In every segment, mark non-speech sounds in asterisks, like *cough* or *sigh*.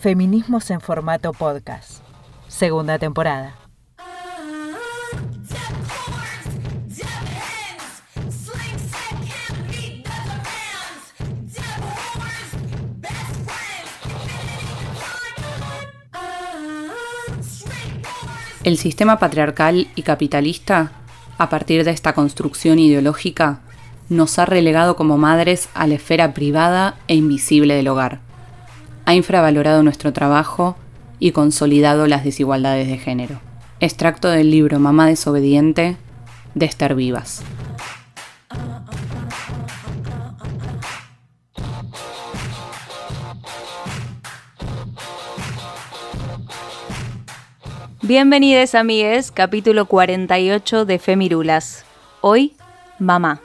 Feminismos en formato podcast. Segunda temporada. El sistema patriarcal y capitalista, a partir de esta construcción ideológica, nos ha relegado como madres a la esfera privada e invisible del hogar. Ha infravalorado nuestro trabajo y consolidado las desigualdades de género. Extracto del libro Mamá desobediente de Esther Vivas. Bienvenidos amigues, capítulo 48 de Femirulas. Hoy, mamá.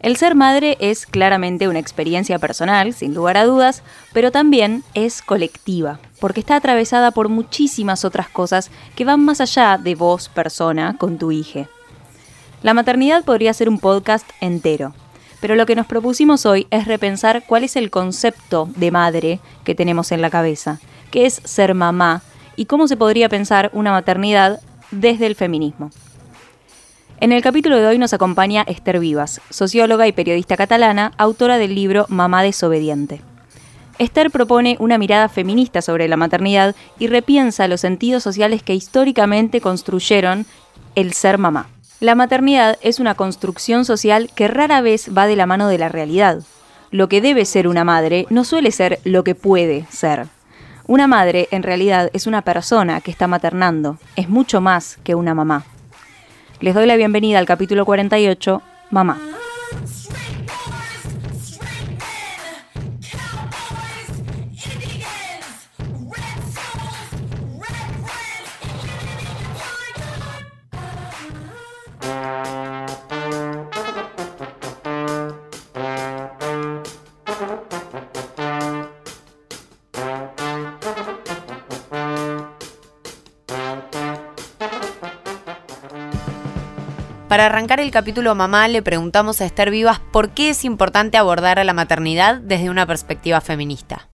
El ser madre es claramente una experiencia personal, sin lugar a dudas, pero también es colectiva, porque está atravesada por muchísimas otras cosas que van más allá de vos, persona, con tu hija. La maternidad podría ser un podcast entero, pero lo que nos propusimos hoy es repensar cuál es el concepto de madre que tenemos en la cabeza, qué es ser mamá y cómo se podría pensar una maternidad desde el feminismo. En el capítulo de hoy nos acompaña Esther Vivas, socióloga y periodista catalana, autora del libro Mamá desobediente. Esther propone una mirada feminista sobre la maternidad y repiensa los sentidos sociales que históricamente construyeron el ser mamá. La maternidad es una construcción social que rara vez va de la mano de la realidad. Lo que debe ser una madre no suele ser lo que puede ser. Una madre, en realidad, es una persona que está maternando, es mucho más que una mamá. Les doy la bienvenida al capítulo 48, Mamá. Para arrancar el capítulo Mamá le preguntamos a Esther Vivas por qué es importante abordar a la maternidad desde una perspectiva feminista.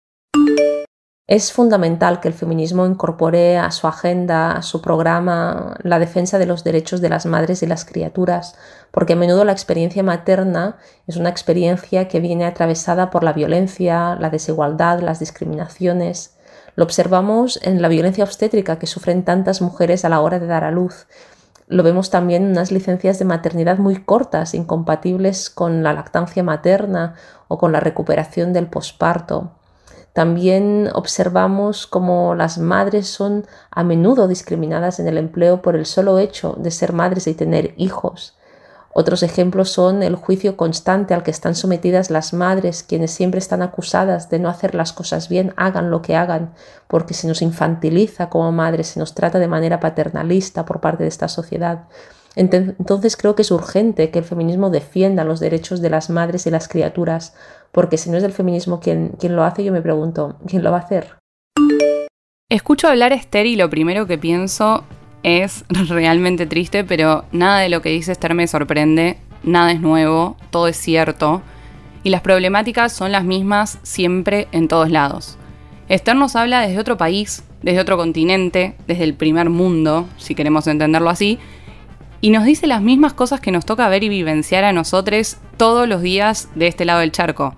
Es fundamental que el feminismo incorpore a su agenda, a su programa, la defensa de los derechos de las madres y las criaturas, porque a menudo la experiencia materna es una experiencia que viene atravesada por la violencia, la desigualdad, las discriminaciones. Lo observamos en la violencia obstétrica que sufren tantas mujeres a la hora de dar a luz, lo vemos también en unas licencias de maternidad muy cortas, incompatibles con la lactancia materna o con la recuperación del posparto. También observamos cómo las madres son a menudo discriminadas en el empleo por el solo hecho de ser madres y tener hijos. Otros ejemplos son el juicio constante al que están sometidas las madres, quienes siempre están acusadas de no hacer las cosas bien, hagan lo que hagan, porque se nos infantiliza como madres, se nos trata de manera paternalista por parte de esta sociedad. Entonces creo que es urgente que el feminismo defienda los derechos de las madres y las criaturas, porque si no es el feminismo quien, quien lo hace, yo me pregunto, ¿quién lo va a hacer? Escucho hablar Esther y lo primero que pienso es realmente triste, pero nada de lo que dice Esther me sorprende, nada es nuevo, todo es cierto, y las problemáticas son las mismas siempre en todos lados. Esther nos habla desde otro país, desde otro continente, desde el primer mundo, si queremos entenderlo así, y nos dice las mismas cosas que nos toca ver y vivenciar a nosotros todos los días de este lado del charco.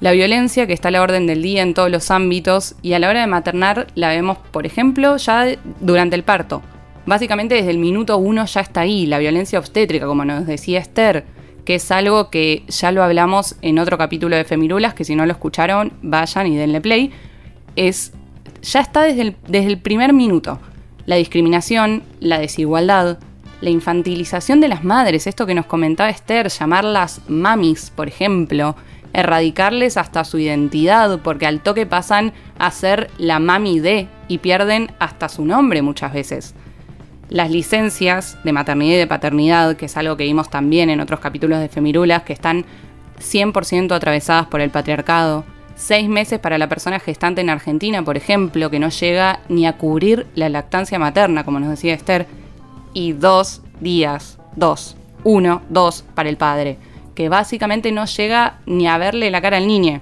La violencia que está a la orden del día en todos los ámbitos y a la hora de maternar la vemos, por ejemplo, ya durante el parto básicamente desde el minuto uno ya está ahí, la violencia obstétrica, como nos decía Esther, que es algo que ya lo hablamos en otro capítulo de Femirulas, que si no lo escucharon, vayan y denle play, es, ya está desde el, desde el primer minuto. La discriminación, la desigualdad, la infantilización de las madres, esto que nos comentaba Esther, llamarlas mamis, por ejemplo, erradicarles hasta su identidad, porque al toque pasan a ser la mami de y pierden hasta su nombre muchas veces. Las licencias de maternidad y de paternidad, que es algo que vimos también en otros capítulos de Femirulas, que están 100% atravesadas por el patriarcado. Seis meses para la persona gestante en Argentina, por ejemplo, que no llega ni a cubrir la lactancia materna, como nos decía Esther. Y dos días, dos, uno, dos para el padre, que básicamente no llega ni a verle la cara al niño.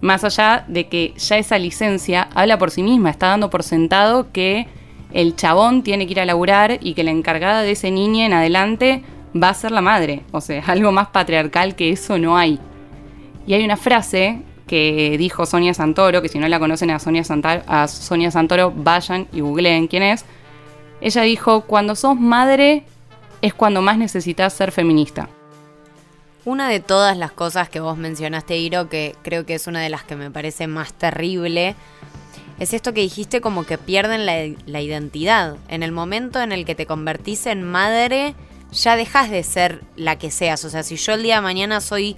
Más allá de que ya esa licencia habla por sí misma, está dando por sentado que el chabón tiene que ir a laburar y que la encargada de ese niño en adelante va a ser la madre. O sea, *laughs* algo más patriarcal que eso no hay. Y hay una frase que dijo Sonia Santoro, que si no la conocen a Sonia, a Sonia Santoro, vayan y googleen quién es. Ella dijo, cuando sos madre es cuando más necesitas ser feminista. Una de todas las cosas que vos mencionaste, Iro, que creo que es una de las que me parece más terrible, es esto que dijiste como que pierden la, identidad. En el momento en el que te convertís en madre, ya dejas de ser la que seas. O sea, si yo el día de mañana soy,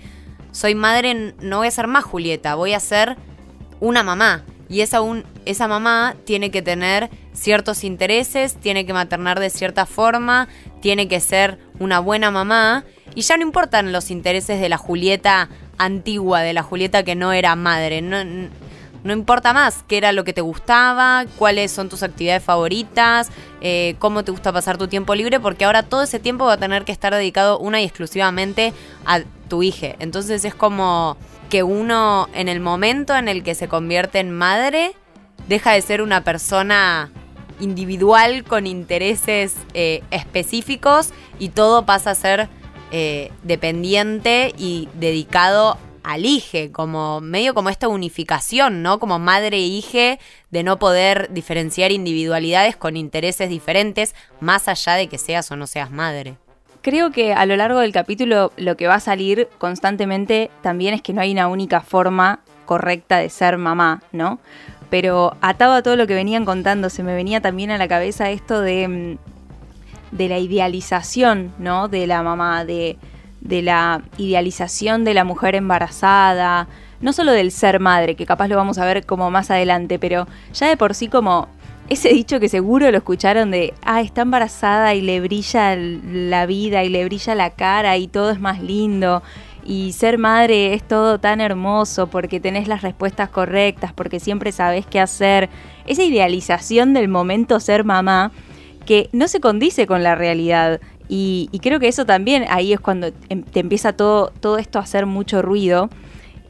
soy madre, no voy a ser más Julieta, voy a ser una mamá. Y esa, un, esa mamá tiene que tener ciertos intereses, tiene que maternar de cierta forma, tiene que ser una buena mamá. Y ya no importan los intereses de la Julieta antigua, de la Julieta que no era madre. No, no importa más qué era lo que te gustaba, cuáles son tus actividades favoritas, eh, cómo te gusta pasar tu tiempo libre, porque ahora todo ese tiempo va a tener que estar dedicado una y exclusivamente a tu hija. Entonces es como que uno en el momento en el que se convierte en madre, deja de ser una persona individual con intereses eh, específicos y todo pasa a ser eh, dependiente y dedicado alige, como medio como esta unificación, ¿no? Como madre e hija de no poder diferenciar individualidades con intereses diferentes, más allá de que seas o no seas madre. Creo que a lo largo del capítulo lo que va a salir constantemente también es que no hay una única forma correcta de ser mamá, ¿no? Pero atado a todo lo que venían contando, se me venía también a la cabeza esto de, mm, de la idealización, ¿no? De la mamá, de, de la idealización de la mujer embarazada, no solo del ser madre, que capaz lo vamos a ver como más adelante, pero ya de por sí como ese dicho que seguro lo escucharon de, ah, está embarazada y le brilla la vida y le brilla la cara y todo es más lindo. Y ser madre es todo tan hermoso porque tenés las respuestas correctas, porque siempre sabes qué hacer. Esa idealización del momento ser mamá que no se condice con la realidad. Y, creo que eso también ahí es cuando em, te empieza todo, todo esto a hacer mucho ruido.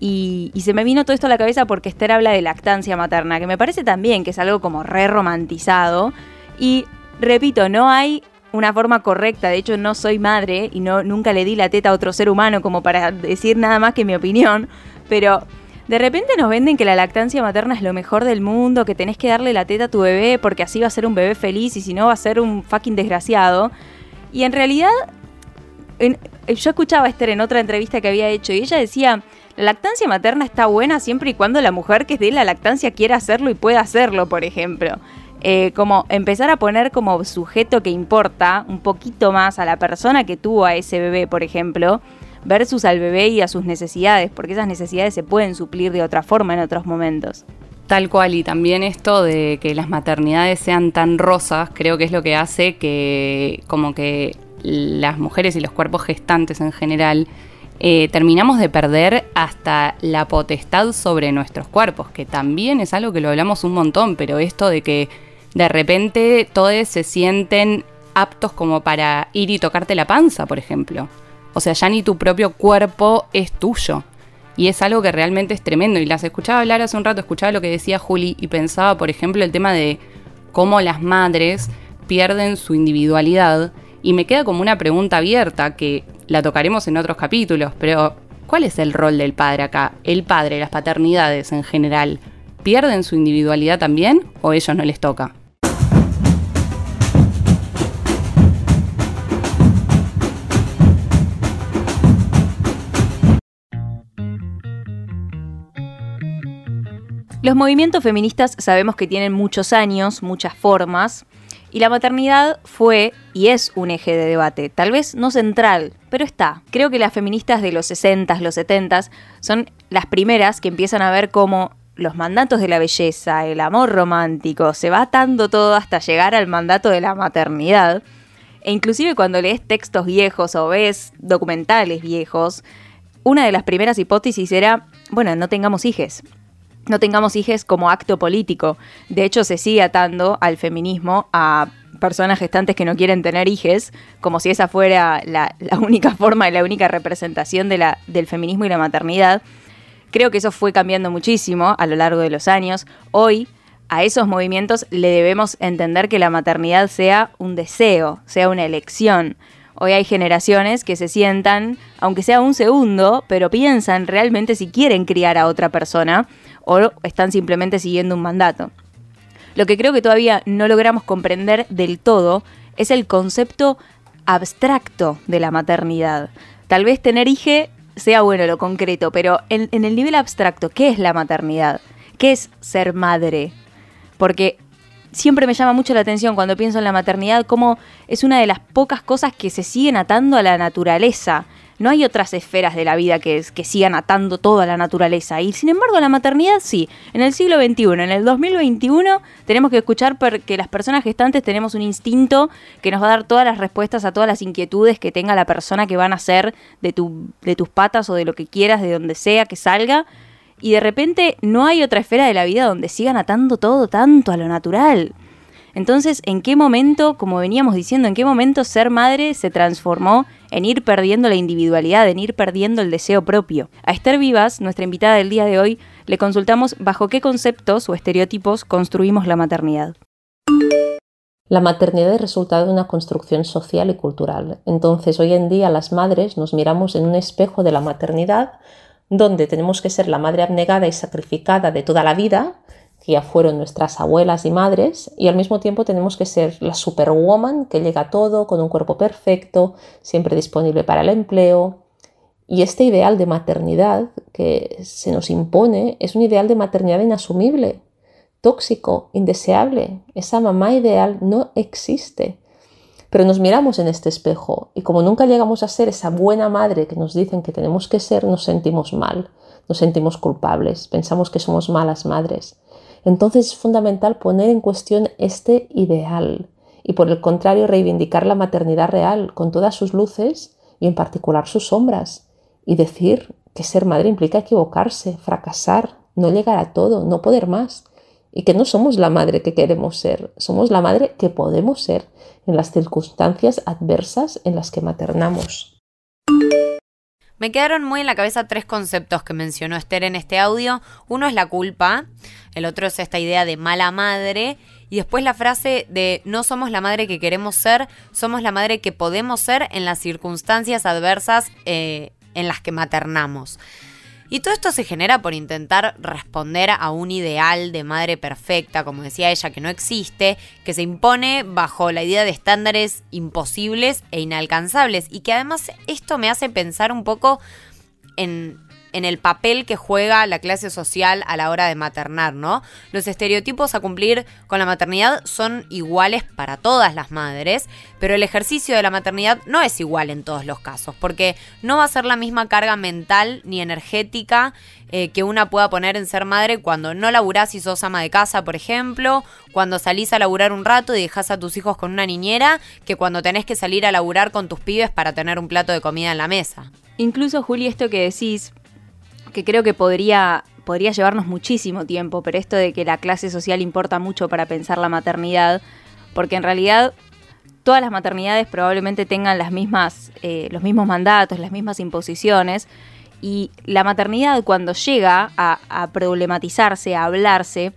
Y, se me vino todo esto a la cabeza porque Esther habla de lactancia materna, que me parece también que es algo como re romantizado. Y repito, no hay una forma correcta. De hecho, no soy madre y no, nunca le di la teta a otro ser humano como para decir nada más que mi opinión. Pero de repente nos venden que la lactancia materna es lo mejor del mundo, que tenés que darle la teta a tu bebé porque así va a ser un bebé feliz y si no va a ser un fucking desgraciado. Y en realidad, yo escuchaba a Esther en otra entrevista que había hecho y ella decía, la lactancia materna está buena siempre y cuando la mujer que dé la lactancia quiera hacerlo y pueda hacerlo, por ejemplo. Eh, como empezar a poner como sujeto que importa un poquito más a la persona que tuvo a ese bebé, por ejemplo, versus al bebé y a sus necesidades, porque esas necesidades se pueden suplir de otra forma en otros momentos. Tal cual, y también esto de que las maternidades sean tan rosas, creo que es lo que hace que como que las mujeres y los cuerpos gestantes en general eh, terminamos de perder hasta la potestad sobre nuestros cuerpos, que también es algo que lo hablamos un montón, pero esto de que de repente todos se sienten aptos como para ir y tocarte la panza, por ejemplo. O sea, ya ni tu propio cuerpo es tuyo. Y es algo que realmente es tremendo. Y las escuchaba hablar hace un rato, escuchaba lo que decía Juli y pensaba, por ejemplo, el tema de cómo las madres pierden su individualidad. Y me queda como una pregunta abierta que la tocaremos en otros capítulos, pero ¿cuál es el rol del padre acá? El padre, las paternidades en general, ¿pierden su individualidad también o ellos no les toca? Los movimientos feministas sabemos que tienen muchos años, muchas formas, Y la maternidad fue y es un eje de debate, tal vez no central, pero está. Creo que las feministas de los 60s, los 70s son las primeras que empiezan a ver cómo los mandatos de la belleza, el amor romántico, se va atando todo hasta llegar al mandato de la maternidad. E inclusive cuando lees textos viejos o ves documentales viejos, una de las primeras hipótesis era, bueno, no tengamos hijes. No tengamos hijes como acto político. De hecho, se sigue atando al feminismo a personas gestantes que no quieren tener hijes, como si esa fuera la, única forma y la única representación de la, del feminismo y la maternidad. Creo que eso fue cambiando muchísimo a lo largo de los años. Hoy a esos movimientos le debemos entender que la maternidad sea un deseo, sea una elección. Hoy hay generaciones que se sientan, aunque sea un segundo, pero piensan realmente si quieren criar a otra persona o están simplemente siguiendo un mandato. Lo que creo que todavía no logramos comprender del todo es el concepto abstracto de la maternidad. Tal vez tener hije sea bueno lo concreto, pero en, en, el nivel abstracto, ¿qué es la maternidad? ¿Qué es ser madre? Porque siempre me llama mucho la atención cuando pienso en la maternidad, cómo es una de las pocas cosas que se siguen atando a la naturaleza. No hay otras esferas de la vida que, que sigan atando toda la naturaleza. Y sin embargo, la maternidad sí. En el siglo XXI, en el 2021, tenemos que escuchar que las personas gestantes tenemos un instinto que nos va a dar todas las respuestas a todas las inquietudes que tenga la persona que van a ser de, tu, de tus patas o de lo que quieras, de donde sea que salga. Y de repente no hay otra esfera de la vida donde sigan atando todo tanto a lo natural. Entonces, ¿en qué momento, como veníamos diciendo, en qué momento ser madre se transformó en ir perdiendo la individualidad, en ir perdiendo el deseo propio? A Esther Vivas, nuestra invitada del día de hoy, le consultamos bajo qué conceptos o estereotipos construimos la maternidad. La maternidad es resultado de una construcción social y cultural. Entonces, hoy en día las madres nos miramos en un espejo de la maternidad donde tenemos que ser la madre abnegada y sacrificada de toda la vida que ya fueron nuestras abuelas y madres, y al mismo tiempo tenemos que ser la superwoman que llega a todo con un cuerpo perfecto, siempre disponible para el empleo. Y este ideal de maternidad que se nos impone es un ideal de maternidad inasumible, tóxico, indeseable. Esa mamá ideal no existe. Pero nos miramos en este espejo y como nunca llegamos a ser esa buena madre que nos dicen que tenemos que ser, nos sentimos mal, nos sentimos culpables, pensamos que somos malas madres. Entonces es fundamental poner en cuestión este ideal y por el contrario reivindicar la maternidad real con todas sus luces y en particular sus sombras y decir que ser madre implica equivocarse, fracasar, no llegar a todo, no poder más y que no somos la madre que queremos ser, somos la madre que podemos ser en las circunstancias adversas en las que maternamos. Me quedaron muy en la cabeza tres conceptos que mencionó Esther en este audio. Uno es la culpa, el otro es esta idea de mala madre y después la frase de no somos la madre que queremos ser, somos la madre que podemos ser en las circunstancias adversas eh, en las que maternamos. Y todo esto se genera por intentar responder a un ideal de madre perfecta, como decía ella, que no existe, que se impone bajo la idea de estándares imposibles e inalcanzables. Y que además esto me hace pensar un poco en en el papel que juega la clase social a la hora de maternar, ¿no? Los estereotipos a cumplir con la maternidad son iguales para todas las madres, pero el ejercicio de la maternidad no es igual en todos los casos, porque no va a ser la misma carga mental ni energética eh, que una pueda poner en ser madre cuando no laburás y sos ama de casa, por ejemplo, cuando salís a laburar un rato y dejás a tus hijos con una niñera, que cuando tenés que salir a laburar con tus pibes para tener un plato de comida en la mesa. Incluso, Juli, esto que decís, que creo que podría, podría llevarnos muchísimo tiempo, pero esto de que la clase social importa mucho para pensar la maternidad, porque en realidad todas las maternidades probablemente tengan las mismas, eh, los mismos mandatos, las mismas imposiciones, y la maternidad cuando llega a, a problematizarse, a hablarse,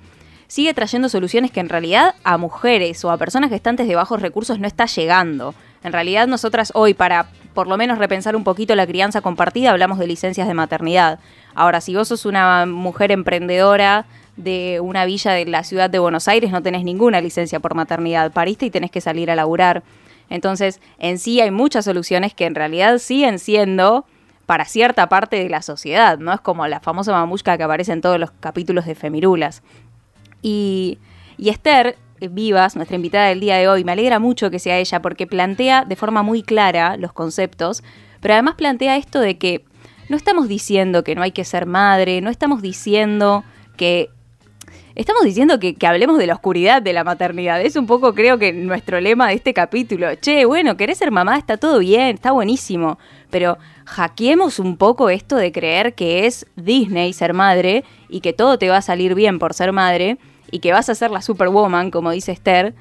sigue trayendo soluciones que en realidad a mujeres o a personas gestantes de bajos recursos no está llegando. En realidad nosotras hoy para por lo menos repensar un poquito la crianza compartida hablamos de licencias de maternidad. Ahora, si vos sos una mujer emprendedora de una villa de la ciudad de Buenos Aires, no tenés ninguna licencia por maternidad. Pariste y tenés que salir a laburar. Entonces, en sí hay muchas soluciones que en realidad siguen siendo para cierta parte de la sociedad, ¿no? Es como la famosa mamushka que aparece en todos los capítulos de Femirulas. Y, y Esther Vivas, nuestra invitada del día de hoy. Me alegra mucho que sea ella porque plantea de forma muy clara los conceptos, pero además plantea esto de que no estamos diciendo que no hay que ser madre, no estamos diciendo que Estamos diciendo que, hablemos de la oscuridad de la maternidad. Es un poco, creo que, nuestro lema de este capítulo. Che, bueno, querés ser mamá, está todo bien, está buenísimo. Pero hackeemos un poco esto de creer que es Disney ser madre y que todo te va a salir bien por ser madre y que vas a ser la superwoman, como dice Esther,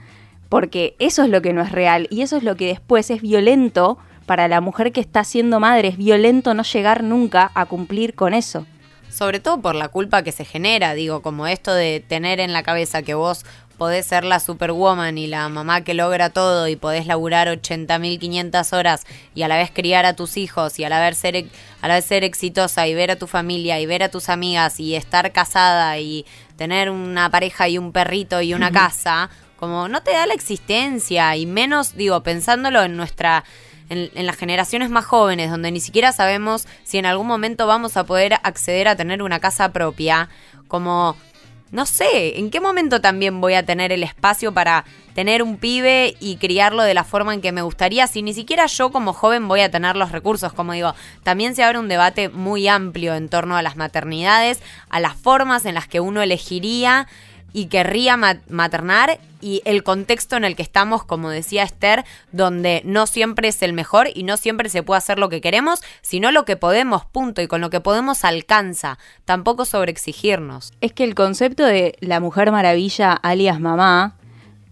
porque eso es lo que no es real y eso es lo que después es violento para la mujer que está siendo madre. Es violento no llegar nunca a cumplir con eso sobre todo por la culpa que se genera, digo, como esto de tener en la cabeza que vos podés ser la superwoman y la mamá que logra todo y podés laburar 80.500 horas y a la vez criar a tus hijos y a la vez ser a la vez ser exitosa y ver a tu familia y ver a tus amigas y estar casada y tener una pareja y un perrito y una casa, como no te da la existencia y menos digo pensándolo en nuestra en, las generaciones más jóvenes, donde ni siquiera sabemos si en algún momento vamos a poder acceder a tener una casa propia, como, no sé, en qué momento también voy a tener el espacio para tener un pibe y criarlo de la forma en que me gustaría, si ni siquiera yo como joven voy a tener los recursos, como digo, también se abre un debate muy amplio en torno a las maternidades, a las formas en las que uno elegiría y querría maternar y el contexto en el que estamos, como decía Esther, donde no siempre es el mejor y no siempre se puede hacer lo que queremos, sino lo que podemos, punto, y con lo que podemos alcanza, tampoco sobreexigirnos. Es que el concepto de la mujer maravilla alias mamá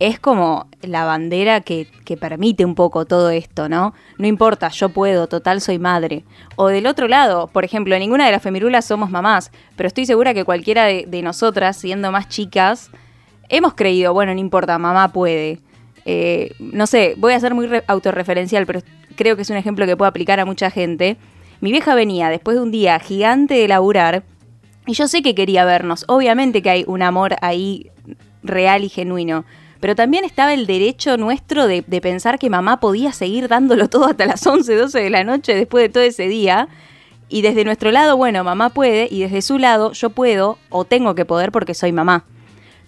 es como la bandera que, permite un poco todo esto, ¿no? No importa, yo puedo, total soy madre. O del otro lado, por ejemplo, ninguna de las femirulas somos mamás, pero estoy segura que cualquiera de, nosotras, siendo más chicas, hemos creído, bueno, no importa, mamá puede. Eh, no sé, voy a ser muy autorreferencial, pero creo que es un ejemplo que puedo aplicar a mucha gente. Mi vieja venía después de un día gigante de laburar y yo sé que quería vernos. Obviamente que hay un amor ahí real y genuino pero también estaba el derecho nuestro de, pensar que mamá podía seguir dándolo todo hasta las 11, 12 de la noche después de todo ese día. Y desde nuestro lado, bueno, mamá puede, y desde su lado, yo puedo o tengo que poder porque soy mamá.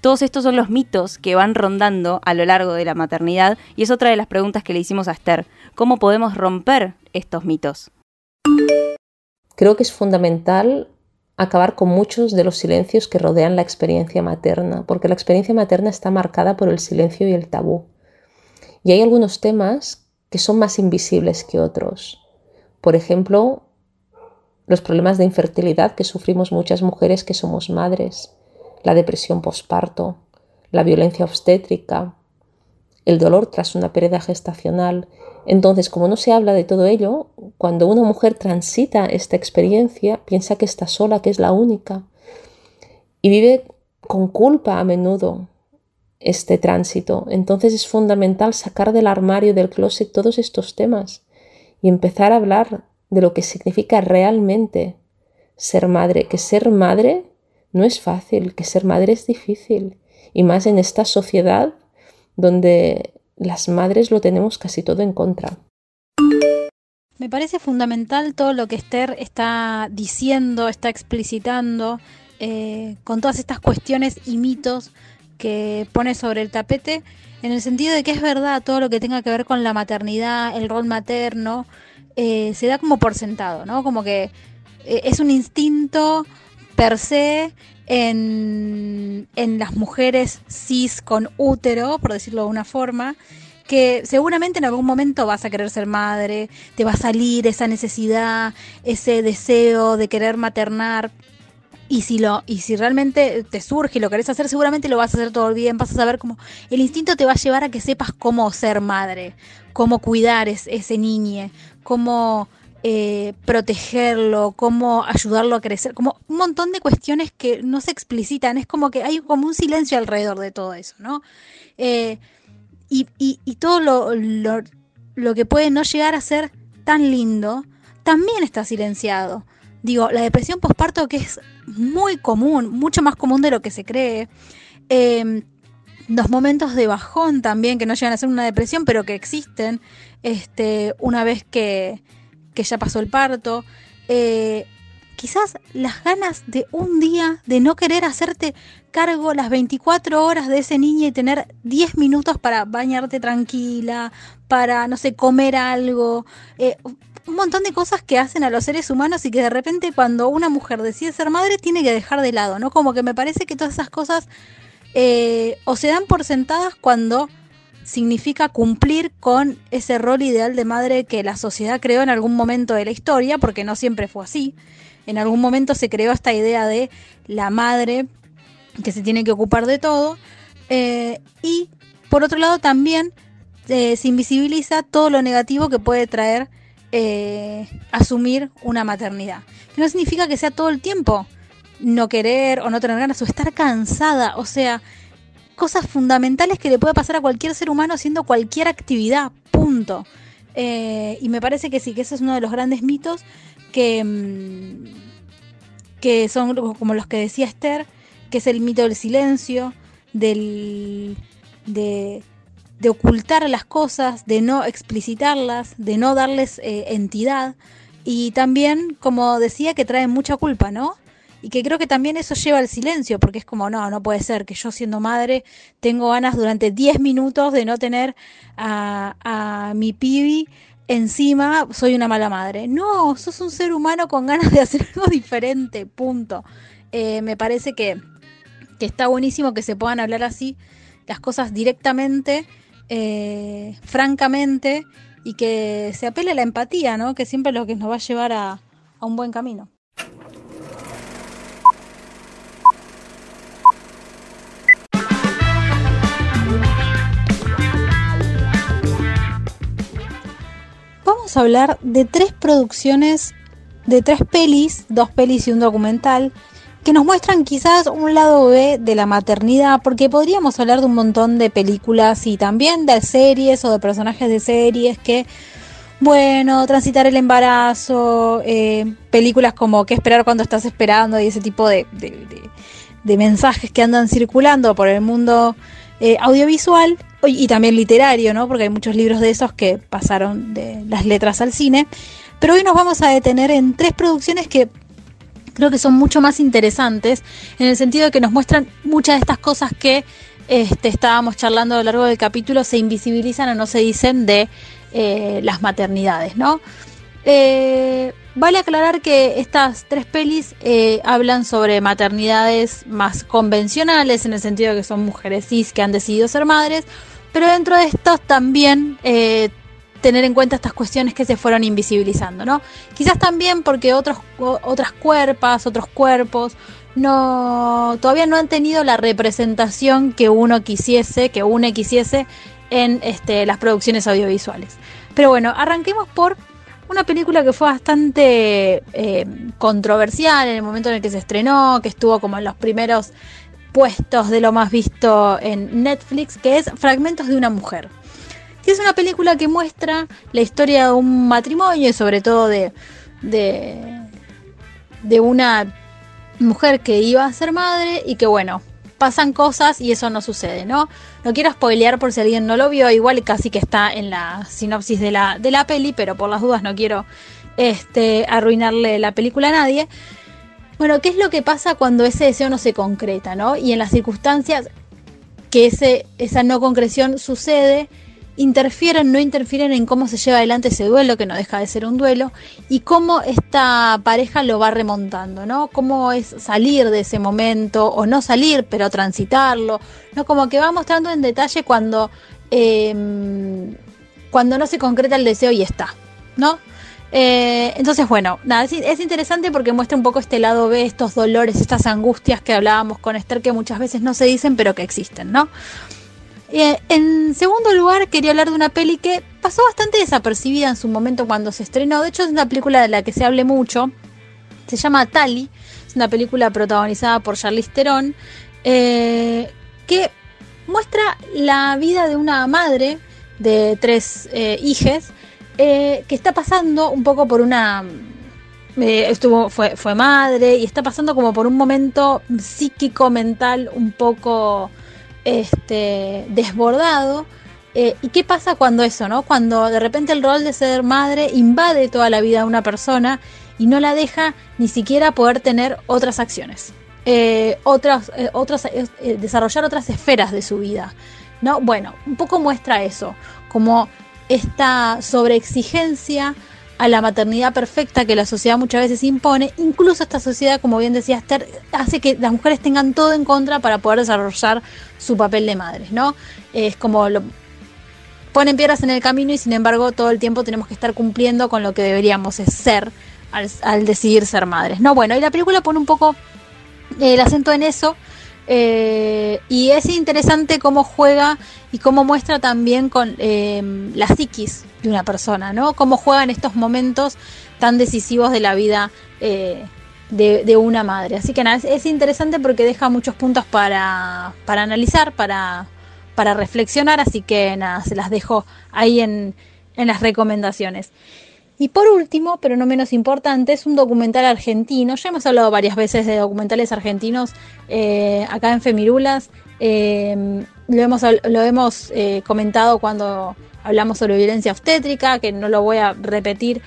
Todos estos son los mitos que van rondando a lo largo de la maternidad y es otra de las preguntas que le hicimos a Esther. ¿Cómo podemos romper estos mitos? Creo que es fundamental acabar con muchos de los silencios que rodean la experiencia materna, porque la experiencia materna está marcada por el silencio y el tabú. Y hay algunos temas que son más invisibles que otros. Por ejemplo, los problemas de infertilidad que sufrimos muchas mujeres que somos madres, la depresión postparto, la violencia obstétrica, el dolor tras una pérdida gestacional. Entonces, como no se habla de todo ello, cuando una mujer transita esta experiencia, piensa que está sola, que es la única, y vive con culpa a menudo este tránsito. Entonces es fundamental sacar del armario, del closet, todos estos temas y empezar a hablar de lo que significa realmente ser madre, que ser madre no es fácil, que ser madre es difícil, y más en esta sociedad donde las madres lo tenemos casi todo en contra. Me parece fundamental todo lo que Esther está diciendo, está explicitando, eh, con todas estas cuestiones y mitos que pone sobre el tapete, en el sentido de que es verdad todo lo que tenga que ver con la maternidad, el rol materno, eh, se da como por sentado, ¿no? Como que eh, es un instinto per se en, las mujeres cis con útero, por decirlo de una forma, que seguramente en algún momento vas a querer ser madre, te va a salir esa necesidad, ese deseo de querer maternar. Y si, lo, y si realmente te surge y lo querés hacer, seguramente lo vas a hacer todo bien, vas a saber cómo... El instinto te va a llevar a que sepas cómo ser madre, cómo cuidar ese niño, cómo eh, protegerlo, cómo ayudarlo a crecer, como un montón de cuestiones que no se explicitan, es como que hay como un silencio alrededor de todo eso, ¿no? Eh, y, todo lo, que puede no llegar a ser tan lindo, también está silenciado. Digo, la depresión postparto que es muy común, mucho más común de lo que se cree. Em, los momentos de bajón también, que no llegan a ser una depresión, pero que existen este, una vez que, que ya pasó el parto. Eh, quizás las ganas de un día de no querer hacerte cargo las 24 horas de ese niño y tener 10 minutos para bañarte tranquila, para, no sé, comer algo. Eh, un montón de cosas que hacen a los seres humanos y que de repente cuando una mujer decide ser madre tiene que dejar de lado, ¿no? Como que me parece que todas esas cosas eh, o se dan por sentadas cuando significa cumplir con ese rol ideal de madre que la sociedad creó en algún momento de la historia, porque no siempre fue así. En algún momento se creó esta idea de la madre que se tiene que ocupar de todo. Eh, y por otro lado también eh, se invisibiliza todo lo negativo que puede traer eh, asumir una maternidad. Que no significa que sea todo el tiempo no querer o no tener ganas o estar cansada. O sea, cosas fundamentales que le puede pasar a cualquier ser humano haciendo cualquier actividad. Punto. y me parece que sí, que ese es uno de los grandes mitos que, mm, que son como los que decía Esther, que es el mito del silencio, del, de, ocultar las cosas, de no explicitarlas, de no darles eh, entidad. Y también, como decía, que trae mucha culpa, ¿no? Y que creo que también eso lleva al silencio, porque es como, no, no puede ser que yo siendo madre tengo ganas durante 10 minutos de no tener a, a mi pibi encima soy una mala madre. No, sos un ser humano con ganas de hacer algo diferente, punto. Eh, me parece que, está buenísimo que se puedan hablar así las cosas directamente, eh, francamente, y que se apele a la empatía, ¿no? Que siempre es lo que nos va a llevar a, a un buen camino. Vamos a hablar de tres producciones, de tres pelis, dos pelis y un documental, que nos muestran quizás un lado B de la maternidad, porque podríamos hablar de un montón de películas y también de series o de personajes de series que, bueno, transitar el embarazo, eh, películas como qué esperar cuando estás esperando y ese tipo de, mensajes que andan circulando por el mundo eh, audiovisual y también literario, ¿no? Porque hay muchos libros de esos que pasaron de las letras al cine. Pero hoy nos vamos a detener en tres producciones que creo que son mucho más interesantes, en el sentido de que nos muestran muchas de estas cosas que este, estábamos charlando a lo largo del capítulo, se invisibilizan o no se dicen de eh, las maternidades, ¿no? Eh, vale aclarar que estas tres pelis eh, hablan sobre maternidades más convencionales, en el sentido de que son mujeres cis que han decidido ser madres, pero dentro de estos también eh, tener en cuenta estas cuestiones que se fueron invisibilizando, ¿no? Quizás también porque otros, otras cuerpas, otros cuerpos, no, todavía no han tenido la representación que uno quisiese, que une quisiese en este, las producciones audiovisuales. Pero bueno, arranquemos por una película que fue bastante eh, controversial en el momento en el que se estrenó, que estuvo como en los primeros puestos de lo más visto en Netflix, que es Fragmentos de una mujer. Que es una película que muestra la historia de un matrimonio y sobre todo de, de una mujer que iba a ser madre y que bueno, pasan cosas y eso no sucede, ¿no? No quiero spoilear por si alguien no lo vio, igual casi que está en la sinopsis de la, de la peli, pero por las dudas no quiero este, arruinarle la película a nadie. Bueno, ¿qué es lo que pasa cuando ese deseo no se concreta, ¿no? Y en las circunstancias que ese, esa no concreción sucede, interfieren, no interfieren en cómo se lleva adelante ese duelo, que no deja de ser un duelo, y cómo esta pareja lo va remontando, ¿no? Cómo es salir de ese momento, o no salir, pero transitarlo, ¿no? Como que va mostrando en detalle cuando, em, cuando no se concreta el deseo y está, ¿no? Eh, entonces, bueno, nada, es, interesante porque muestra un poco este lado B, estos dolores, estas angustias que hablábamos con Esther que muchas veces no se dicen, pero que existen, ¿no? Eh, en segundo lugar, quería hablar de una peli que pasó bastante desapercibida en su momento cuando se estrenó. De hecho, es una película de la que se hable mucho. Se llama Tali. Es una película protagonizada por Charlize Theron. Eh, que muestra la vida de una madre de tres hijas eh, que está pasando un poco por una... Eh, estuvo, fue, fue madre y está pasando como por un momento psíquico, mental un poco este, desbordado. Eh, ¿Y qué pasa cuando eso, no? Cuando de repente el rol de ser madre invade toda la vida de una persona y no la deja ni siquiera poder tener otras acciones, eh, otras, eh, otras, desarrollar otras esferas de su vida. ¿no? Bueno, un poco muestra eso, como esta sobreexigencia a la maternidad perfecta que la sociedad muchas veces impone, incluso esta sociedad, como bien decía Esther, hace que las mujeres tengan todo en contra para poder desarrollar su papel de madres, ¿no? Es como lo, ponen piedras en el camino y sin embargo todo el tiempo tenemos que estar cumpliendo con lo que deberíamos ser al, decidir ser madres. No, bueno, y la película pone un poco el acento en eso. Eh, y es interesante cómo juega y cómo muestra también con eh, la psiquis de una persona, ¿no? Cómo juega en estos momentos tan decisivos de la vida eh, de, una madre. Así que nada, es, interesante porque deja muchos puntos para, para analizar, para, para reflexionar, así que nada, se las dejo ahí en, en las recomendaciones. Y por último, pero no menos importante, es un documental argentino. Ya hemos hablado varias veces de documentales argentinos eh, acá en Femirulas. Eh, lo hemos, lo hemos eh, comentado cuando hablamos sobre violencia obstétrica, que no lo voy a repetir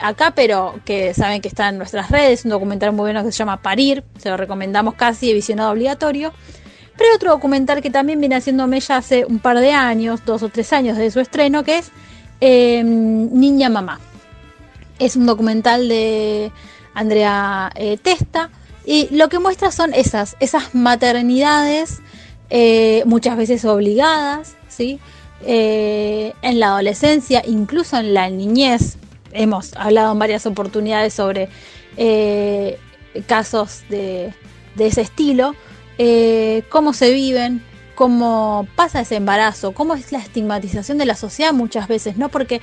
acá, pero que saben que está en nuestras redes. Un documental muy bueno que se llama Parir, se lo recomendamos casi, visionado obligatorio. Pero hay otro documental que también viene haciéndome ya hace un par de años, dos o tres años desde su estreno, que es Em, Niña Mamá. Es un documental de Andrea eh, Testa y lo que muestra son esas, esas maternidades eh, muchas veces obligadas, ¿sí? Eh, en la adolescencia, incluso en la niñez. Hemos hablado en varias oportunidades sobre casos de, de, ese estilo, cómo se viven, cómo pasa ese embarazo, cómo es la estigmatización de la sociedad muchas veces, ¿no? Porque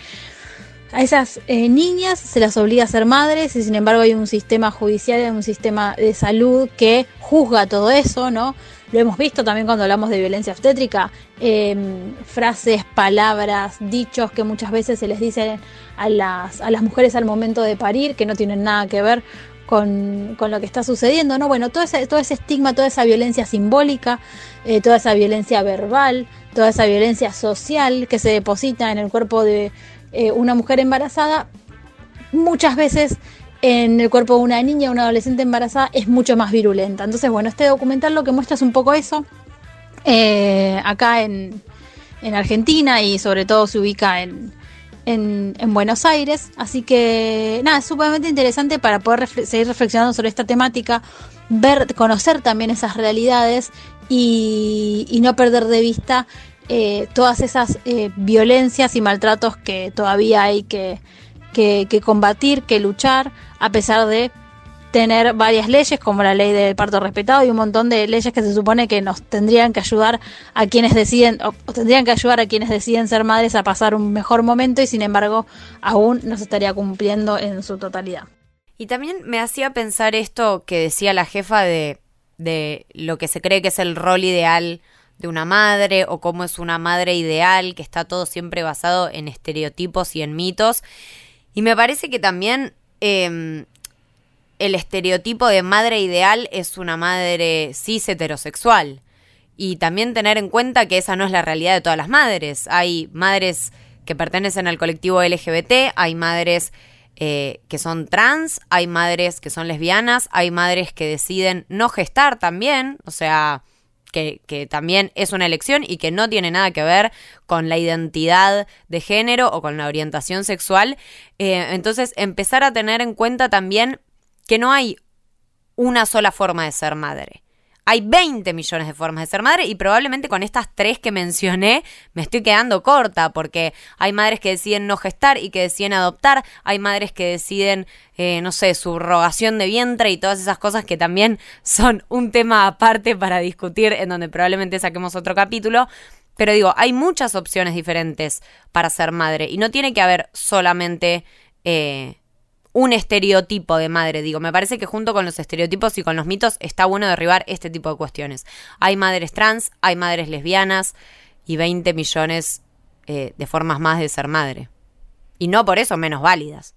a esas eh, niñas se las obliga a ser madres y sin embargo hay un sistema judicial, un sistema de salud que juzga todo eso, ¿no? Lo hemos visto también cuando hablamos de violencia obstétrica, em, frases, palabras, dichos que muchas veces se les dicen a las, a las mujeres al momento de parir, que no tienen nada que ver con, lo que está sucediendo, ¿no? Bueno, todo ese, todo ese estigma, toda esa violencia simbólica, eh, toda esa violencia verbal, toda esa violencia social que se deposita en el cuerpo de eh, una mujer embarazada, muchas veces en el cuerpo de una niña, una adolescente embarazada, es mucho más virulenta. Entonces, bueno, este documental lo que muestra es un poco eso. Eh, acá en, en Argentina y sobre todo se ubica en, en, Buenos Aires. Así que nada, es sumamente interesante para poder seguir reflexionando sobre esta temática, ver, conocer también esas realidades y, no perder de vista eh, todas esas eh, violencias y maltratos que todavía hay que, que combatir, que luchar, a pesar de tener varias leyes como la ley del parto respetado y un montón de leyes que se supone que nos tendrían que ayudar a quienes deciden o, tendrían que ayudar a quienes deciden ser madres a pasar un mejor momento y sin embargo aún no se estaría cumpliendo en su totalidad. Y también me hacía pensar esto que decía la jefa de, de lo que se cree que es el rol ideal de una madre o cómo es una madre ideal, que está todo siempre basado en estereotipos y en mitos. Y me parece que también em, el estereotipo de madre ideal es una madre cis heterosexual. Y también tener en cuenta que esa no es la realidad de todas las madres. Hay madres que pertenecen al colectivo LGBT, hay madres eh, que son trans, hay madres que son lesbianas, hay madres que deciden no gestar también, o sea, que, también es una elección y que no tiene nada que ver con la identidad de género o con la orientación sexual. Eh, entonces, empezar a tener en cuenta también que no hay una sola forma de ser madre. Hay 20 millones de formas de ser madre y probablemente con estas tres que mencioné me estoy quedando corta porque hay madres que deciden no gestar y que deciden adoptar, hay madres que deciden, eh, no sé, subrogación de vientre y todas esas cosas que también son un tema aparte para discutir en donde probablemente saquemos otro capítulo. Pero digo, hay muchas opciones diferentes para ser madre y no tiene que haber solamente... Eh, un estereotipo de madre. Digo, me parece que junto con los estereotipos y con los mitos está bueno derribar este tipo de cuestiones. Hay madres trans, hay madres lesbianas y 20 millones eh, de formas más de ser madre. Y no por eso menos válidas.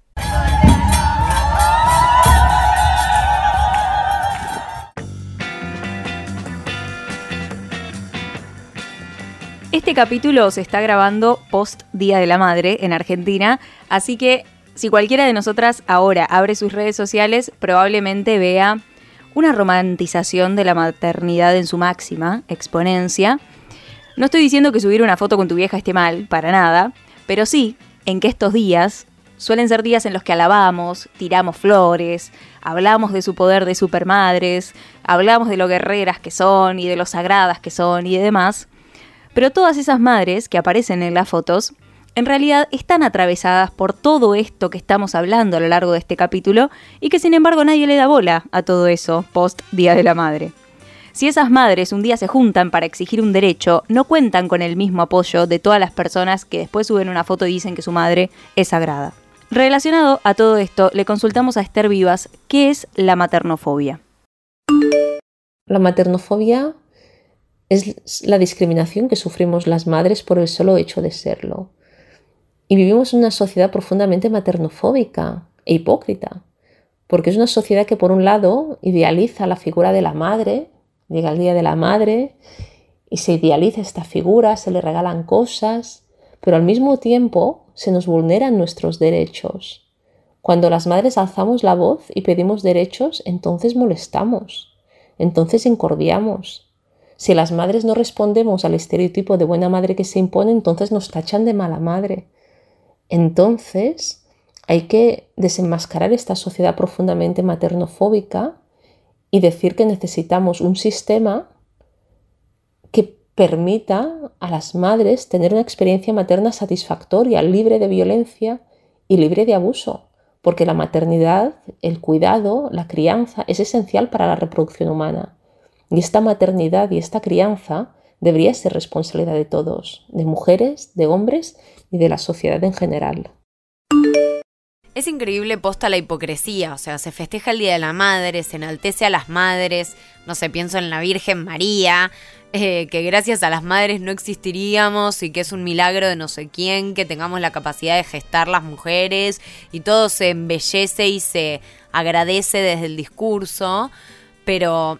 Este capítulo se está grabando post Día de la Madre en Argentina, así que Si cualquiera de nosotras ahora abre sus redes sociales, probablemente vea una romantización de la maternidad en su máxima exponencia. No estoy diciendo que subir una foto con tu vieja esté mal, para nada, pero sí en que estos días suelen ser días en los que alabamos, tiramos flores, hablamos de su poder de supermadres, hablamos de lo guerreras que son y de lo sagradas que son y demás. Pero todas esas madres que aparecen en las fotos en realidad están atravesadas por todo esto que estamos hablando a lo largo de este capítulo y que sin embargo nadie le da bola a todo eso post Día de la Madre. Si esas madres un día se juntan para exigir un derecho, no cuentan con el mismo apoyo de todas las personas que después suben una foto y dicen que su madre es sagrada. Relacionado a todo esto, le consultamos a Esther Vivas qué es la maternofobia. La maternofobia es la discriminación que sufrimos las madres por el solo hecho de serlo. Y vivimos en una sociedad profundamente maternofóbica e hipócrita, porque es una sociedad que por un lado idealiza la figura de la madre, llega el día de la madre y se idealiza esta figura, se le regalan cosas, pero al mismo tiempo se nos vulneran nuestros derechos. Cuando las madres alzamos la voz y pedimos derechos, entonces molestamos, entonces incordiamos. Si las madres no respondemos al estereotipo de buena madre que se impone, entonces nos tachan de mala madre. Entonces, hay que desenmascarar esta sociedad profundamente maternofóbica y decir que necesitamos un sistema que permita a las madres tener una experiencia materna satisfactoria, libre de violencia y libre de abuso, porque la maternidad, el cuidado, la crianza es esencial para la reproducción humana. Y esta maternidad y esta crianza debería ser responsabilidad de todos, de mujeres, de hombres y de la sociedad en general. Es increíble posta la hipocresía, o sea, se festeja el Día de la Madre, se enaltece a las madres, no sé, pienso en la Virgen María, eh, que gracias a las madres no existiríamos y que es un milagro de no sé quién, que tengamos la capacidad de gestar las mujeres y todo se embellece y se agradece desde el discurso, pero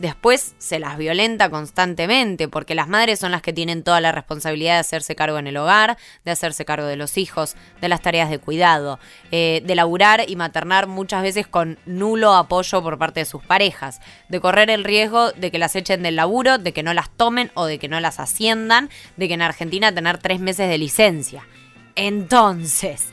después se las violenta constantemente, porque las madres son las que tienen toda la responsabilidad de hacerse cargo en el hogar, de hacerse cargo de los hijos, de las tareas de cuidado, eh, de laburar y maternar muchas veces con nulo apoyo por parte de sus parejas, de correr el riesgo de que las echen del laburo, de que no las tomen o de que no las asciendan, de que en Argentina tener tres meses de licencia. Entonces,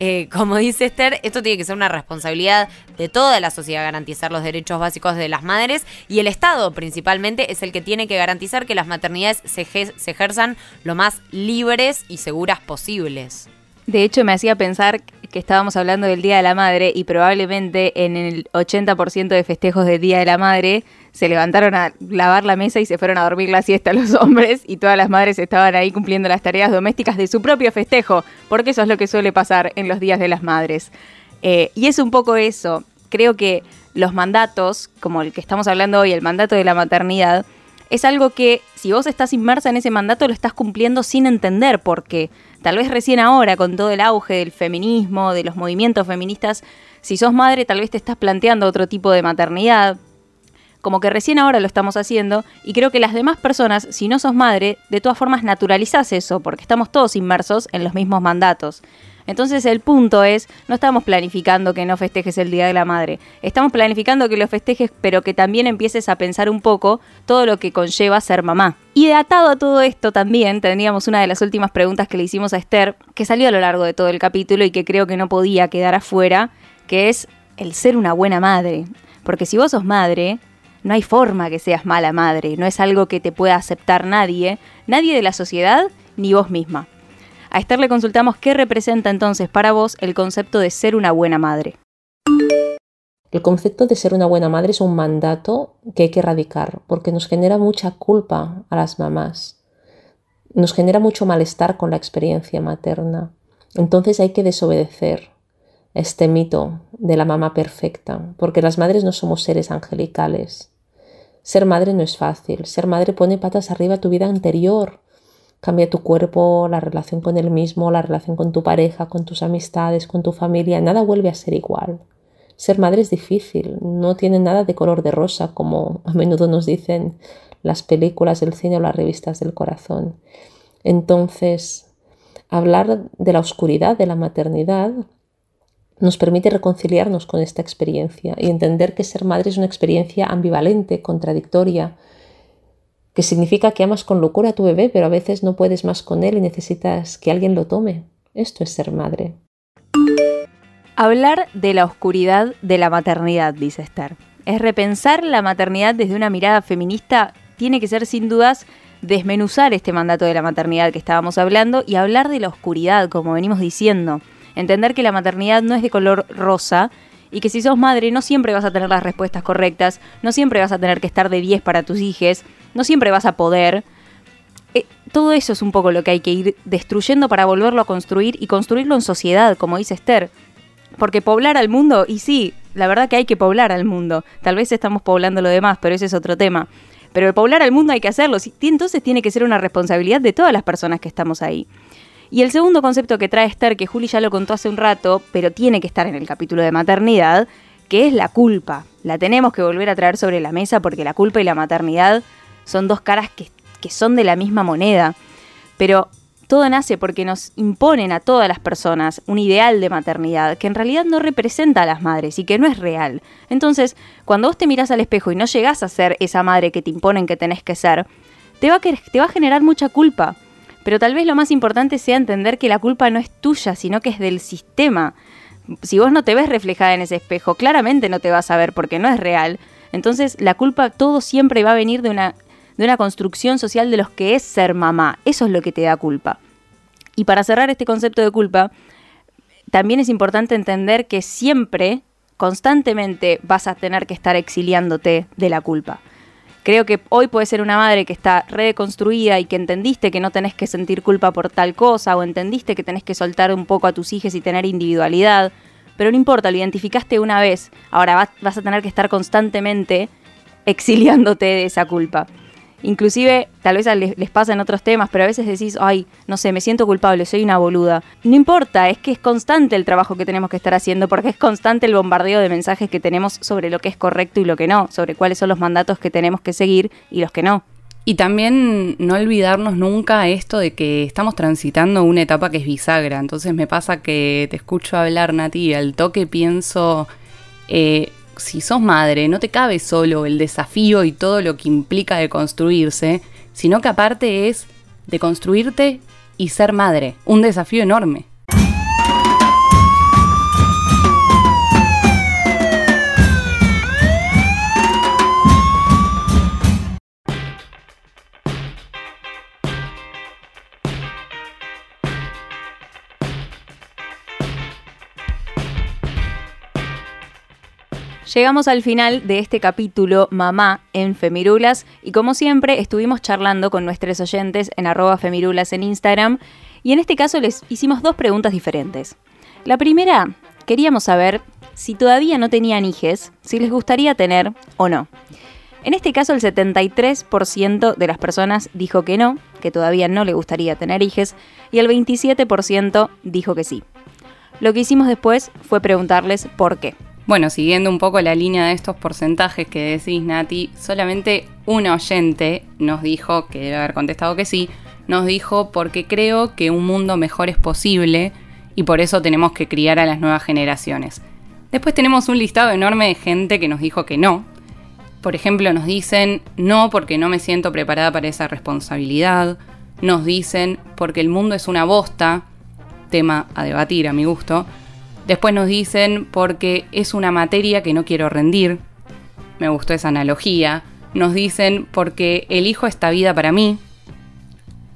eh, como dice Esther, esto tiene que ser una responsabilidad de toda la sociedad garantizar los derechos básicos de las madres y el Estado principalmente es el que tiene que garantizar que las maternidades se, se ejerzan lo más libres y seguras posibles. De hecho, me hacía pensar que estábamos hablando del Día de la Madre y probablemente en el 80% de festejos del Día de la Madre se levantaron a lavar la mesa y se fueron a dormir la siesta *laughs* los hombres y todas las madres estaban ahí cumpliendo las tareas domésticas de su propio festejo, porque eso es lo que suele pasar en los días de las madres. Eh, y es un poco eso. Creo que los mandatos, como el que estamos hablando hoy, el mandato de la maternidad, es algo que si vos estás inmersa en ese mandato lo estás cumpliendo sin entender por qué. Tal vez recién ahora, con todo el auge del feminismo, de los movimientos feministas, si sos madre tal vez te estás planteando otro tipo de maternidad, como que recién ahora lo estamos haciendo y creo que las demás personas, si no sos madre, de todas formas naturalizás eso, porque estamos todos inmersos en los mismos mandatos. Entonces el punto es, no estamos planificando que no festejes el Día de la Madre, estamos planificando que lo festejes, pero que también empieces a pensar un poco todo lo que conlleva ser mamá. Y atado a todo esto también tendríamos una de las últimas preguntas que le hicimos a Esther, que salió a lo largo de todo el capítulo y que creo que no podía quedar afuera, que es el ser una buena madre. Porque si vos sos madre, no hay forma que seas mala madre, no es algo que te pueda aceptar nadie, nadie de la sociedad ni vos misma. A Esther le consultamos qué representa entonces para vos el concepto de ser una buena madre. El concepto de ser una buena madre es un mandato que hay que erradicar porque nos genera mucha culpa a las mamás. Nos genera mucho malestar con la experiencia materna. Entonces hay que desobedecer este mito de la mamá perfecta, porque las madres no somos seres angelicales. Ser madre no es fácil. Ser madre pone patas arriba tu vida anterior. Cambia tu cuerpo, la relación con él mismo, la relación con tu pareja, con tus amistades, con tu familia. Nada vuelve a ser igual. Ser madre es difícil, no tiene nada de color de rosa, como a menudo nos dicen las películas del cine o las revistas del corazón. Entonces, hablar de la oscuridad de la maternidad nos permite reconciliarnos con esta experiencia y entender que ser madre es una experiencia ambivalente, contradictoria, que significa que amas con locura a tu bebé, pero a veces no puedes más con él y necesitas que alguien lo tome. Esto es ser madre. Hablar de la oscuridad de la maternidad, dice Esther. Es repensar la maternidad desde una mirada feminista, tiene que ser sin dudas desmenuzar este mandato de la maternidad que estábamos hablando y hablar de la oscuridad, como venimos diciendo. Entender que la maternidad no es de color rosa y que si sos madre no siempre vas a tener las respuestas correctas, no siempre vas a tener que estar de 10 para tus hijos, no siempre vas a poder. Eh, todo eso es un poco lo que hay que ir destruyendo para volverlo a construir y construirlo en sociedad, como dice Esther. Porque poblar al mundo, y sí, la verdad que hay que poblar al mundo. Tal vez estamos poblando lo demás, pero ese es otro tema. Pero poblar al mundo hay que hacerlo, entonces tiene que ser una responsabilidad de todas las personas que estamos ahí. Y el segundo concepto que trae Esther, que Juli ya lo contó hace un rato, pero tiene que estar en el capítulo de maternidad, que es la culpa. La tenemos que volver a traer sobre la mesa porque la culpa y la maternidad son dos caras que, que son de la misma moneda. Pero todo nace porque nos imponen a todas las personas un ideal de maternidad que en realidad no representa a las madres y que no es real. Entonces, cuando vos te mirás al espejo y no llegás a ser esa madre que te imponen que tenés que ser, te va a, te va a generar mucha culpa. Pero tal vez lo más importante sea entender que la culpa no es tuya, sino que es del sistema. Si vos no te ves reflejada en ese espejo, claramente no te vas a ver porque no es real. Entonces la culpa todo siempre va a venir de una, de una construcción social de los que es ser mamá. Eso es lo que te da culpa. Y para cerrar este concepto de culpa, también es importante entender que siempre, constantemente, vas a tener que estar exiliándote de la culpa. Creo que hoy puede ser una madre que está reconstruida y que entendiste que no tenés que sentir culpa por tal cosa o entendiste que tenés que soltar un poco a tus hijos y tener individualidad. Pero no importa, lo identificaste una vez. Ahora vas, a tener que estar constantemente exiliándote de esa culpa. Inclusive, tal vez les, pasa en otros temas, pero a veces decís, ay, no sé, me siento culpable, soy una boluda. No importa, es que es constante el trabajo que tenemos que estar haciendo, porque es constante el bombardeo de mensajes que tenemos sobre lo que es correcto y lo que no, sobre cuáles son los mandatos que tenemos que seguir y los que no. Y también no olvidarnos nunca esto de que estamos transitando una etapa que es bisagra. Entonces me pasa que te escucho hablar, Nati, y al toque pienso, eh, si sos madre, no te cabe solo el desafío y todo lo que implica de construirse, sino que aparte es de construirte y ser madre. Un desafío enorme. Llegamos al final de este capítulo Mamá en Femirulas y como siempre estuvimos charlando con nuestros oyentes en arroba Femirulas en Instagram y en este caso les hicimos dos preguntas diferentes. La primera, queríamos saber si todavía no tenían hijes, si les gustaría tener o no. En este caso el 73% de las personas dijo que no, que todavía no le gustaría tener hijes y el 27% dijo que sí. Lo que hicimos después fue preguntarles por qué. Bueno, siguiendo un poco la línea de estos porcentajes que decís, Nati, solamente un oyente nos dijo, que debe haber contestado que sí, nos dijo porque creo que un mundo mejor es posible y por eso tenemos que criar a las nuevas generaciones. Después tenemos un listado enorme de gente que nos dijo que no. Por ejemplo, nos dicen no porque no me siento preparada para esa responsabilidad. Nos dicen porque el mundo es una bosta, tema a debatir a mi gusto. Después nos dicen porque es una materia que no quiero rendir. Me gustó esa analogía. Nos dicen porque elijo esta vida para mí.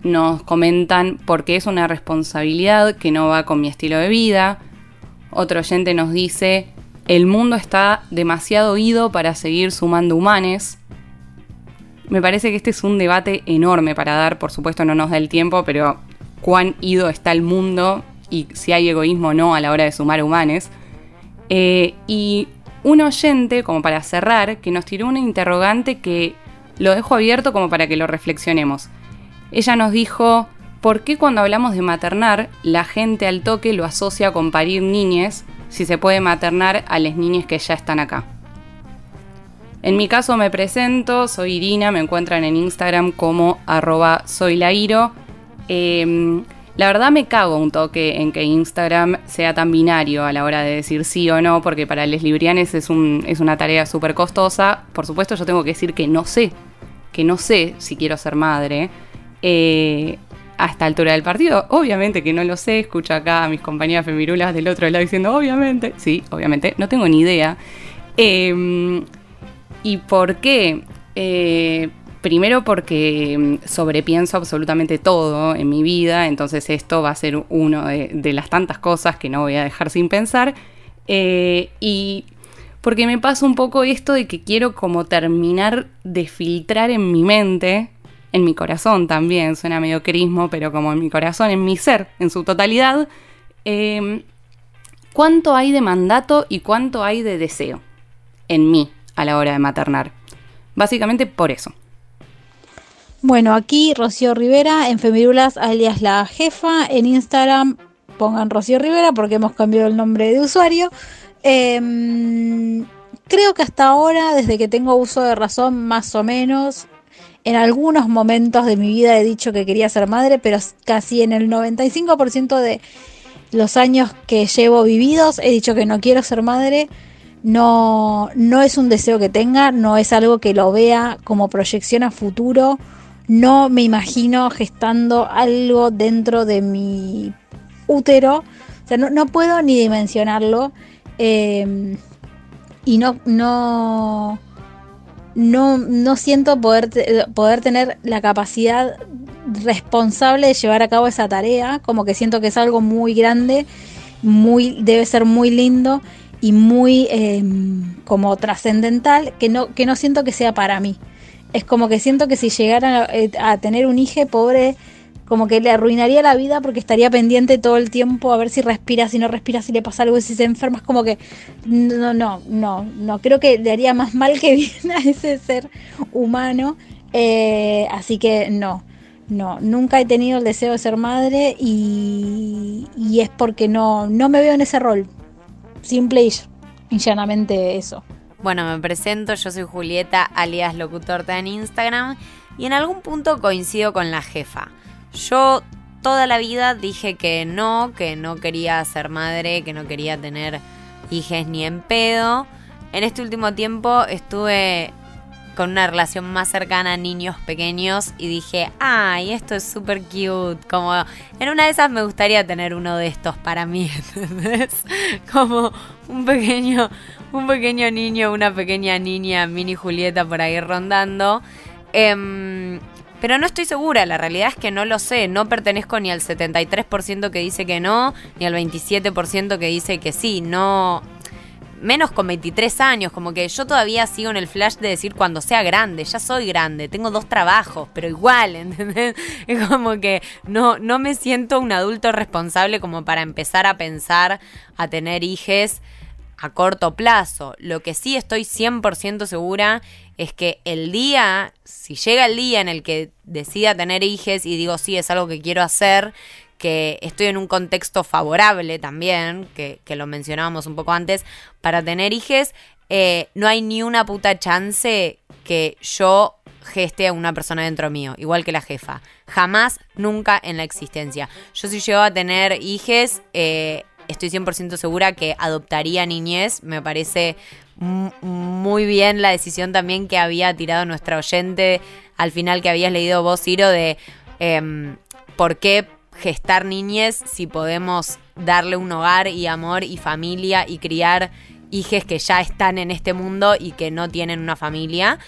Nos comentan porque es una responsabilidad que no va con mi estilo de vida. Otro oyente nos dice, el mundo está demasiado ido para seguir sumando humanes. Me parece que este es un debate enorme para dar, por supuesto no nos da el tiempo, pero cuán ido está el mundo y si hay egoísmo o no a la hora de sumar humanes. Eh, y un oyente, como para cerrar, que nos tiró una interrogante que lo dejo abierto como para que lo reflexionemos. Ella nos dijo, ¿por qué cuando hablamos de maternar, la gente al toque lo asocia con parir niñes si se puede maternar a las niñas que ya están acá? En mi caso me presento, soy Irina, me encuentran en Instagram como arroba soylairo. Eh, La verdad me cago un toque en que Instagram sea tan binario a la hora de decir sí o no, porque para les librianes es una tarea súper costosa. Por supuesto yo tengo que decir que no sé, que no sé si quiero ser madre. Eh, a esta altura del partido, obviamente que no lo sé, escucho acá a mis compañeras femirulas del otro lado diciendo, obviamente, sí, obviamente, no tengo ni idea. Em, ¿Y por qué? Eh, Primero porque mm, sobrepienso absolutamente todo en mi vida, entonces esto va a ser uno de, las tantas cosas que no voy a dejar sin pensar. Eh, y porque me pasa un poco esto de que quiero como terminar de filtrar en mi mente, en mi corazón también, suena medio crismo, pero como en mi corazón, en mi ser, en su totalidad, em, cuánto hay de mandato y cuánto hay de deseo en mí a la hora de maternar. Básicamente por eso. Bueno, aquí Rocío Rivera en Femirulas alias la jefa. En Instagram pongan Rocío Rivera porque hemos cambiado el nombre de usuario. Em, creo que hasta ahora, desde que tengo uso de razón, más o menos, en algunos momentos de mi vida he dicho que quería ser madre, pero casi en el 95% de los años que llevo vividos he dicho que no quiero ser madre. No, no es un deseo que tenga, no es algo que lo vea como proyección a futuro no me imagino gestando algo dentro de mi útero. O sea, no, puedo ni dimensionarlo. Em, y no, no, no, no siento poder, poder tener la capacidad responsable de llevar a cabo esa tarea. Como que siento que es algo muy grande, muy, debe ser muy lindo y muy em, como trascendental que no, que no siento que sea para mí es como que siento que si llegara eh, a, tener un hijo pobre, como que le arruinaría la vida porque estaría pendiente todo el tiempo a ver si respira, si no respira, si le pasa algo, si se enferma. Es como que no, no, no, no. Creo que le haría más mal que *laughs* bien a ese ser humano. Eh, así que no, no, nunca he tenido el deseo de ser madre y, y es porque no, no me veo en ese rol. Simple y llanamente eso. Bueno, me presento, yo soy Julieta, alias Locutorta en Instagram, y en algún punto coincido con la jefa. Yo toda la vida dije que no, que no quería ser madre, que no quería tener hijes ni en pedo. En este último tiempo estuve con una relación más cercana a niños pequeños y dije, ay, esto es súper cute. Como en una de esas me gustaría tener uno de estos para mí. *laughs* Como un pequeño, un pequeño niño, una pequeña niña, mini Julieta por ahí rondando. Em, pero no estoy segura, la realidad es que no lo sé, no pertenezco ni al 73% que dice que no, ni al 27% que dice que sí, no, menos con 23 años, como que yo todavía sigo en el flash de decir cuando sea grande, ya soy grande, tengo dos trabajos, pero igual, *laughs* ¿entendés? Es como que no, no me siento un adulto responsable como para empezar a pensar a tener hijes a corto plazo. Lo que sí estoy 100% segura es que el día, si llega el día en el que decida tener hijes y digo, sí, es algo que quiero hacer, que estoy en un contexto favorable también, que, lo mencionábamos un poco antes, para tener hijes, eh, no hay ni una puta chance que yo geste a una persona dentro mío, igual que la jefa. Jamás, nunca en la existencia. Yo si llego a tener hijes, eh, estoy 100% segura que adoptaría niñez. Me parece muy bien la decisión también que había tirado nuestra oyente al final que habías leído vos, Ciro, de em, por qué gestar niñez si podemos darle un hogar y amor y familia y criar hijes que ya están en este mundo y que no tienen una familia.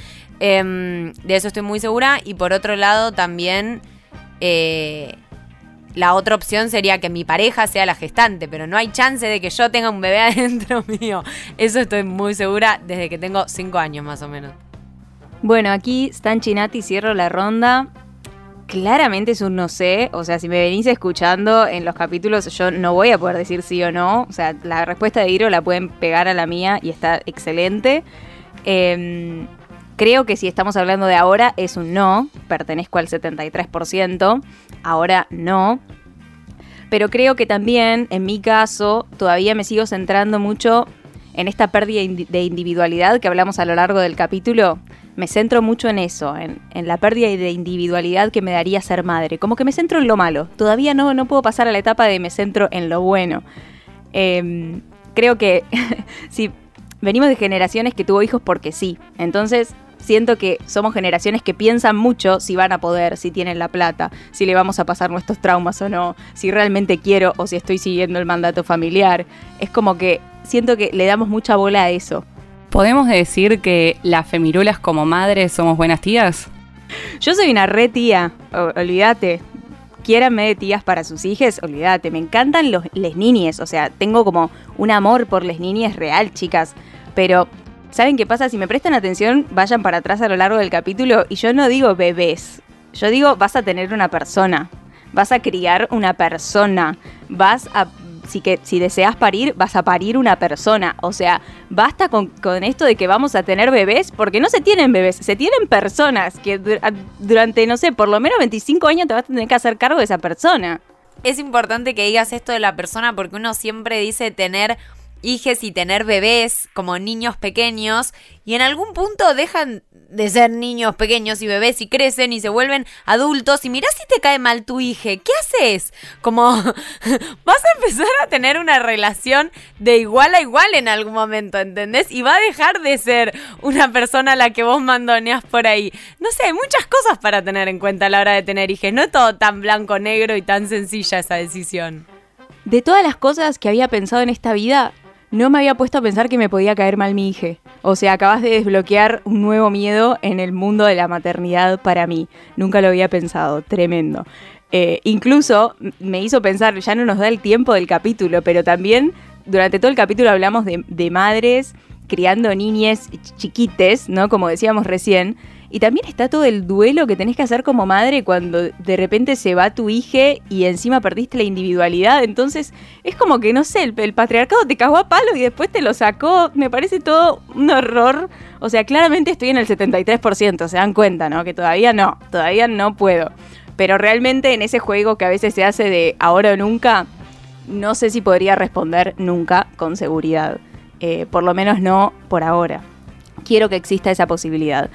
Em, de eso estoy muy segura. Y por otro lado, también eh, la otra opción sería que mi pareja sea la gestante, pero no hay chance de que yo tenga un bebé *laughs* adentro mío. Eso estoy muy segura desde que tengo 5 años más o menos. Bueno, aquí Stan Chinati, cierro la ronda claramente es un no sé. O sea, si me venís escuchando en los capítulos, yo no voy a poder decir sí o no. O sea, la respuesta de Iro la pueden pegar a la mía y está excelente. Em, creo que si estamos hablando de ahora, es un no. Pertenezco al 73%. Ahora no. Pero creo que también, en mi caso, todavía me sigo centrando mucho en esta pérdida de individualidad que hablamos a lo largo del capítulo me centro mucho en eso, en, la pérdida de individualidad que me daría ser madre. Como que me centro en lo malo. Todavía no, no puedo pasar a la etapa de me centro en lo bueno. Em, creo que *laughs* si venimos de generaciones que tuvo hijos porque sí. Entonces siento que somos generaciones que piensan mucho si van a poder, si tienen la plata, si le vamos a pasar nuestros traumas o no, si realmente quiero o si estoy siguiendo el mandato familiar. Es como que siento que le damos mucha bola a eso. ¿Podemos decir que las femirulas como madres somos buenas tías? Yo soy una re tía, olvídate. Quiéranme de tías para sus hijas, olvídate. Me encantan los, les niñes, o sea, tengo como un amor por les niñes real, chicas. Pero, ¿saben qué pasa? Si me prestan atención, vayan para atrás a lo largo del capítulo y yo no digo bebés. Yo digo, vas a tener una persona, vas a criar una persona, vas a si, que, si deseas parir, vas a parir una persona. O sea, basta con, esto de que vamos a tener bebés, porque no se tienen bebés, se tienen personas que durante, no sé, por lo menos 25 años te vas a tener que hacer cargo de esa persona. Es importante que digas esto de la persona porque uno siempre dice tener hijes y tener bebés como niños pequeños y en algún punto dejan de ser niños pequeños y bebés y crecen y se vuelven adultos y mirá si te cae mal tu hija, ¿qué haces? Como *laughs* vas a empezar a tener una relación de igual a igual en algún momento, ¿entendés? Y va a dejar de ser una persona a la que vos mandoneas por ahí. No sé, hay muchas cosas para tener en cuenta a la hora de tener hijos, no es todo tan blanco, negro y tan sencilla esa decisión. De todas las cosas que había pensado en esta vida, no me había puesto a pensar que me podía caer mal mi hija. O sea, acabas de desbloquear un nuevo miedo en el mundo de la maternidad para mí. Nunca lo había pensado, tremendo. Eh, incluso me hizo pensar, ya no nos da el tiempo del capítulo, pero también durante todo el capítulo hablamos de, de madres criando niñes chiquites, ¿no? Como decíamos recién. Y también está todo el duelo que tenés que hacer como madre cuando de repente se va tu hija y encima perdiste la individualidad. Entonces es como que, no sé, el, patriarcado te cagó a palo y después te lo sacó. Me parece todo un horror. O sea, claramente estoy en el 73%, se dan cuenta, ¿no? Que todavía no, todavía no puedo. Pero realmente en ese juego que a veces se hace de ahora o nunca, no sé si podría responder nunca con seguridad. Eh, por lo menos no por ahora. Quiero que exista esa posibilidad.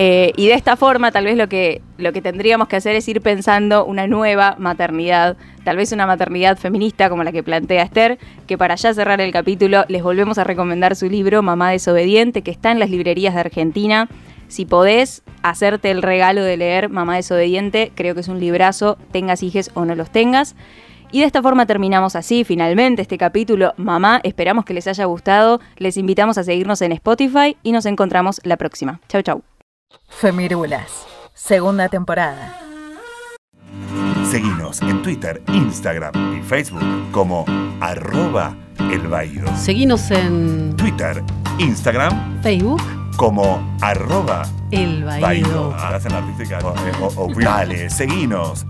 Eh, y de esta forma, tal vez lo que, lo que tendríamos que hacer es ir pensando una nueva maternidad, tal vez una maternidad feminista como la que plantea Esther, que para ya cerrar el capítulo les volvemos a recomendar su libro Mamá desobediente, que está en las librerías de Argentina. Si podés hacerte el regalo de leer Mamá desobediente, creo que es un librazo, tengas hijes o no los tengas. Y de esta forma terminamos así finalmente este capítulo. Mamá, esperamos que les haya gustado. Les invitamos a seguirnos en Spotify y nos encontramos la próxima. Chau, chau. Femirulas, segunda temporada. Seguinos en Twitter, Instagram y Facebook como arroba el Seguinos en Twitter, Instagram, Facebook como arroba el Hacen artística. *laughs* Dale, seguinos.